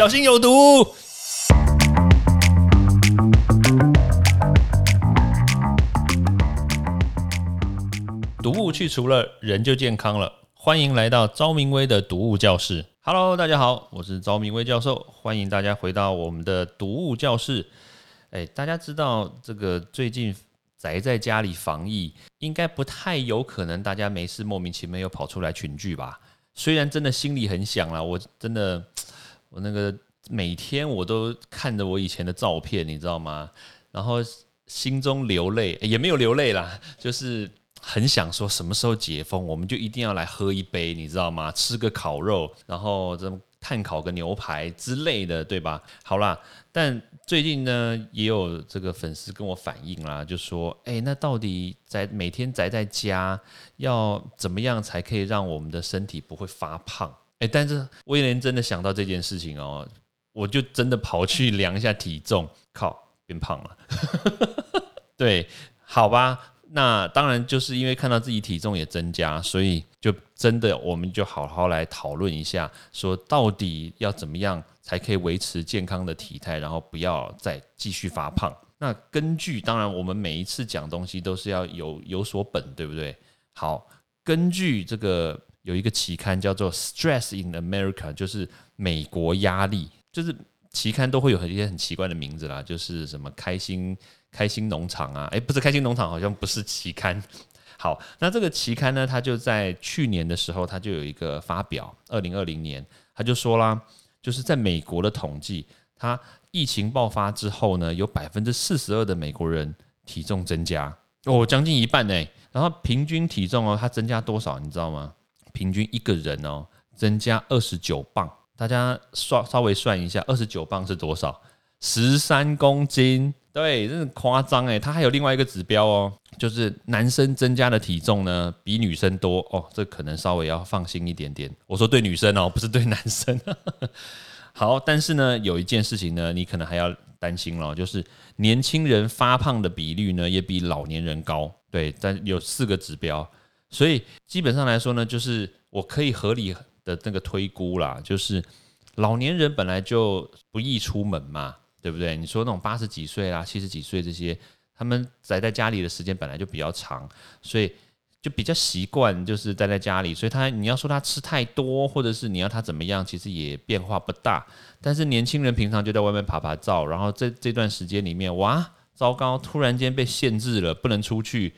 小心有毒。毒物去除了，人就健康了。欢迎来到昭明威的毒物教室。Hello，大家好，我是昭明威教授，欢迎大家回到我们的毒物教室。哎，大家知道这个最近宅在家里防疫，应该不太有可能大家没事莫名其妙又跑出来群聚吧？虽然真的心里很想啦，我真的，我那个每天我都看着我以前的照片，你知道吗？然后心中流泪，也没有流泪啦，就是。很想说什么时候解封，我们就一定要来喝一杯，你知道吗？吃个烤肉，然后这炭烤个牛排之类的，对吧？好啦，但最近呢，也有这个粉丝跟我反映啦，就说：“哎，那到底宅每天宅在家，要怎么样才可以让我们的身体不会发胖？”哎，但是威廉真的想到这件事情哦，我就真的跑去量一下体重，靠，变胖了。对，好吧。那当然就是因为看到自己体重也增加，所以就真的我们就好好来讨论一下，说到底要怎么样才可以维持健康的体态，然后不要再继续发胖。那根据当然我们每一次讲东西都是要有有所本，对不对？好，根据这个有一个期刊叫做《Stress in America》，就是美国压力，就是期刊都会有一些很奇怪的名字啦，就是什么开心。开心农场啊，诶，不是开心农场，好像不是期刊。好，那这个期刊呢，它就在去年的时候，它就有一个发表，二零二零年，他就说啦，就是在美国的统计，它疫情爆发之后呢，有百分之四十二的美国人体重增加，哦，将近一半呢。然后平均体重哦，它增加多少，你知道吗？平均一个人哦，增加二十九磅。大家算稍微算一下，二十九磅是多少？十三公斤。对，真是夸张哎！它还有另外一个指标哦，就是男生增加的体重呢比女生多哦，这可能稍微要放心一点点。我说对女生哦，不是对男生。好，但是呢，有一件事情呢，你可能还要担心了，就是年轻人发胖的比率呢也比老年人高。对，但有四个指标，所以基本上来说呢，就是我可以合理的那个推估啦，就是老年人本来就不易出门嘛。对不对？你说那种八十几岁啦、七十几岁这些，他们宅在家里的时间本来就比较长，所以就比较习惯就是待在家里。所以他你要说他吃太多，或者是你要他怎么样，其实也变化不大。但是年轻人平常就在外面爬爬照，然后这这段时间里面，哇，糟糕，突然间被限制了，不能出去，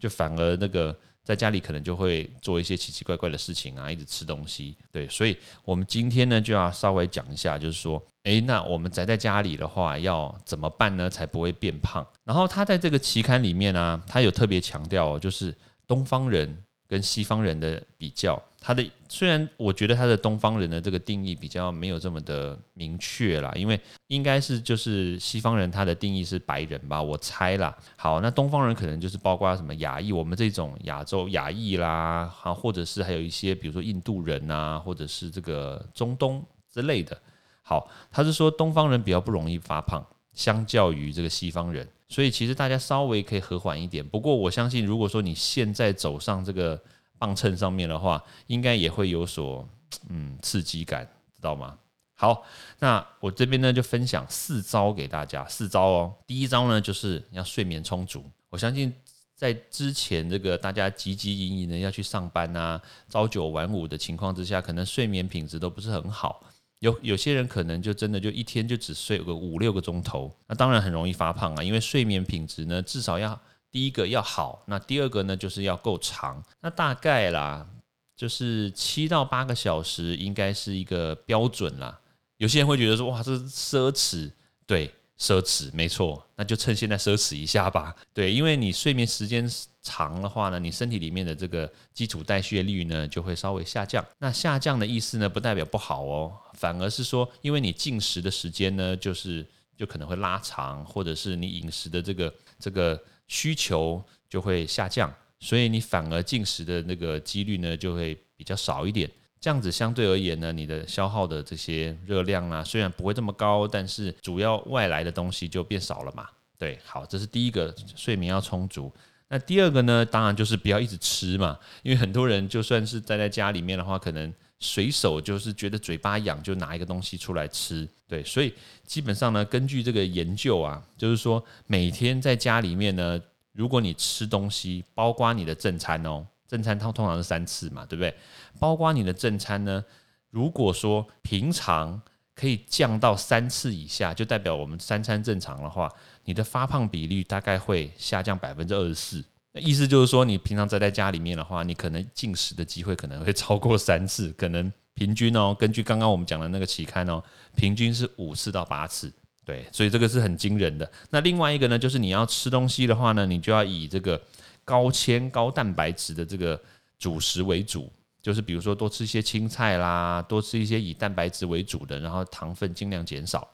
就反而那个。在家里可能就会做一些奇奇怪怪的事情啊，一直吃东西，对，所以我们今天呢就要稍微讲一下，就是说，诶，那我们宅在家里的话要怎么办呢，才不会变胖？然后他在这个期刊里面呢，他有特别强调，就是东方人。跟西方人的比较，他的虽然我觉得他的东方人的这个定义比较没有这么的明确啦，因为应该是就是西方人他的定义是白人吧，我猜啦。好，那东方人可能就是包括什么亚裔，我们这种亚洲亚裔啦，好，或者是还有一些比如说印度人啊，或者是这个中东之类的。好，他是说东方人比较不容易发胖，相较于这个西方人。所以其实大家稍微可以和缓一点，不过我相信，如果说你现在走上这个磅秤上面的话，应该也会有所嗯刺激感，知道吗？好，那我这边呢就分享四招给大家，四招哦。第一招呢就是要睡眠充足。我相信在之前这个大家汲汲营营的要去上班啊，朝九晚五的情况之下，可能睡眠品质都不是很好。有有些人可能就真的就一天就只睡个五六个钟头，那当然很容易发胖啊。因为睡眠品质呢，至少要第一个要好，那第二个呢就是要够长。那大概啦，就是七到八个小时应该是一个标准啦。有些人会觉得说，哇，这奢侈，对。奢侈没错，那就趁现在奢侈一下吧。对，因为你睡眠时间长的话呢，你身体里面的这个基础代谢率呢就会稍微下降。那下降的意思呢，不代表不好哦，反而是说，因为你进食的时间呢，就是就可能会拉长，或者是你饮食的这个这个需求就会下降，所以你反而进食的那个几率呢就会比较少一点。这样子相对而言呢，你的消耗的这些热量啊，虽然不会这么高，但是主要外来的东西就变少了嘛。对，好，这是第一个，睡眠要充足。那第二个呢，当然就是不要一直吃嘛，因为很多人就算是待在家里面的话，可能随手就是觉得嘴巴痒就拿一个东西出来吃。对，所以基本上呢，根据这个研究啊，就是说每天在家里面呢，如果你吃东西，包括你的正餐哦，正餐它通常是三次嘛，对不对？包括你的正餐呢，如果说平常可以降到三次以下，就代表我们三餐正常的话，你的发胖比率大概会下降百分之二十四。意思就是说，你平常宅在家里面的话，你可能进食的机会可能会超过三次，可能平均哦，根据刚刚我们讲的那个期刊哦，平均是五次到八次，对，所以这个是很惊人的。那另外一个呢，就是你要吃东西的话呢，你就要以这个高纤高蛋白质的这个主食为主，就是比如说多吃一些青菜啦，多吃一些以蛋白质为主的，然后糖分尽量减少，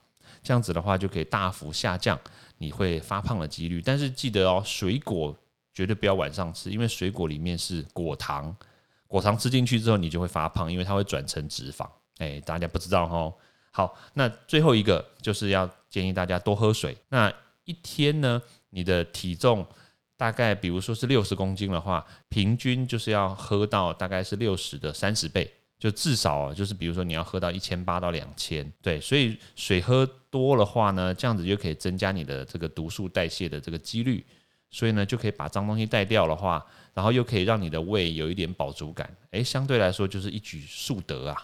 这样子的话就可以大幅下降你会发胖的几率。但是记得哦，水果。绝对不要晚上吃，因为水果里面是果糖，果糖吃进去之后你就会发胖，因为它会转成脂肪。哎，大家不知道哈。好，那最后一个就是要建议大家多喝水。那一天呢，你的体重大概比如说是六十公斤的话，平均就是要喝到大概是六十的三十倍，就至少就是比如说你要喝到一千八到两千。对，所以水喝多的话呢，这样子就可以增加你的这个毒素代谢的这个几率。所以呢，就可以把脏东西带掉的话，然后又可以让你的胃有一点饱足感，诶，相对来说就是一举数得啊，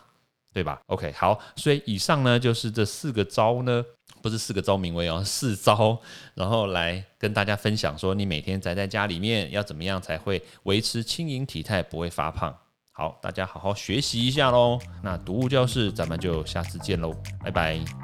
对吧？OK，好，所以以上呢就是这四个招呢，不是四个招名为哦，四招，然后来跟大家分享说，你每天宅在家里面要怎么样才会维持轻盈体态，不会发胖。好，大家好好学习一下喽。那读物教室，咱们就下次见喽，拜拜。